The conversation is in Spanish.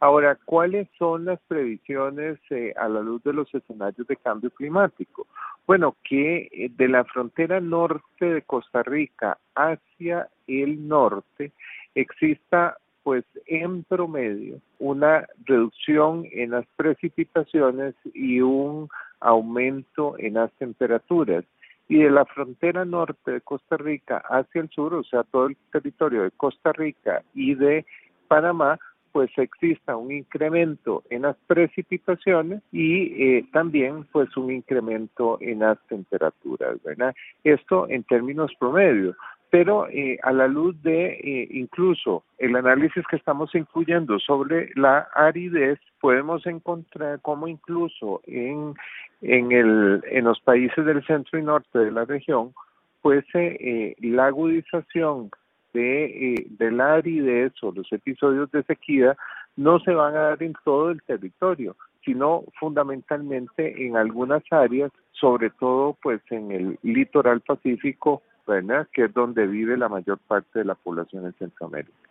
Ahora, ¿cuáles son las previsiones eh, a la luz de los escenarios de cambio climático? Bueno, que eh, de la frontera norte de Costa Rica hacia el norte exista pues en promedio una reducción en las precipitaciones y un aumento en las temperaturas. Y de la frontera norte de Costa Rica hacia el sur, o sea, todo el territorio de Costa Rica y de Panamá, pues exista un incremento en las precipitaciones y eh, también pues un incremento en las temperaturas, ¿verdad? Esto en términos promedio, pero eh, a la luz de eh, incluso el análisis que estamos incluyendo sobre la aridez, podemos encontrar cómo incluso en, en, el, en los países del centro y norte de la región, pues la agudización de, eh, de la aridez o los episodios de sequía no se van a dar en todo el territorio, sino fundamentalmente en algunas áreas, sobre todo pues en el litoral pacífico, ¿verdad? que es donde vive la mayor parte de la población en Centroamérica.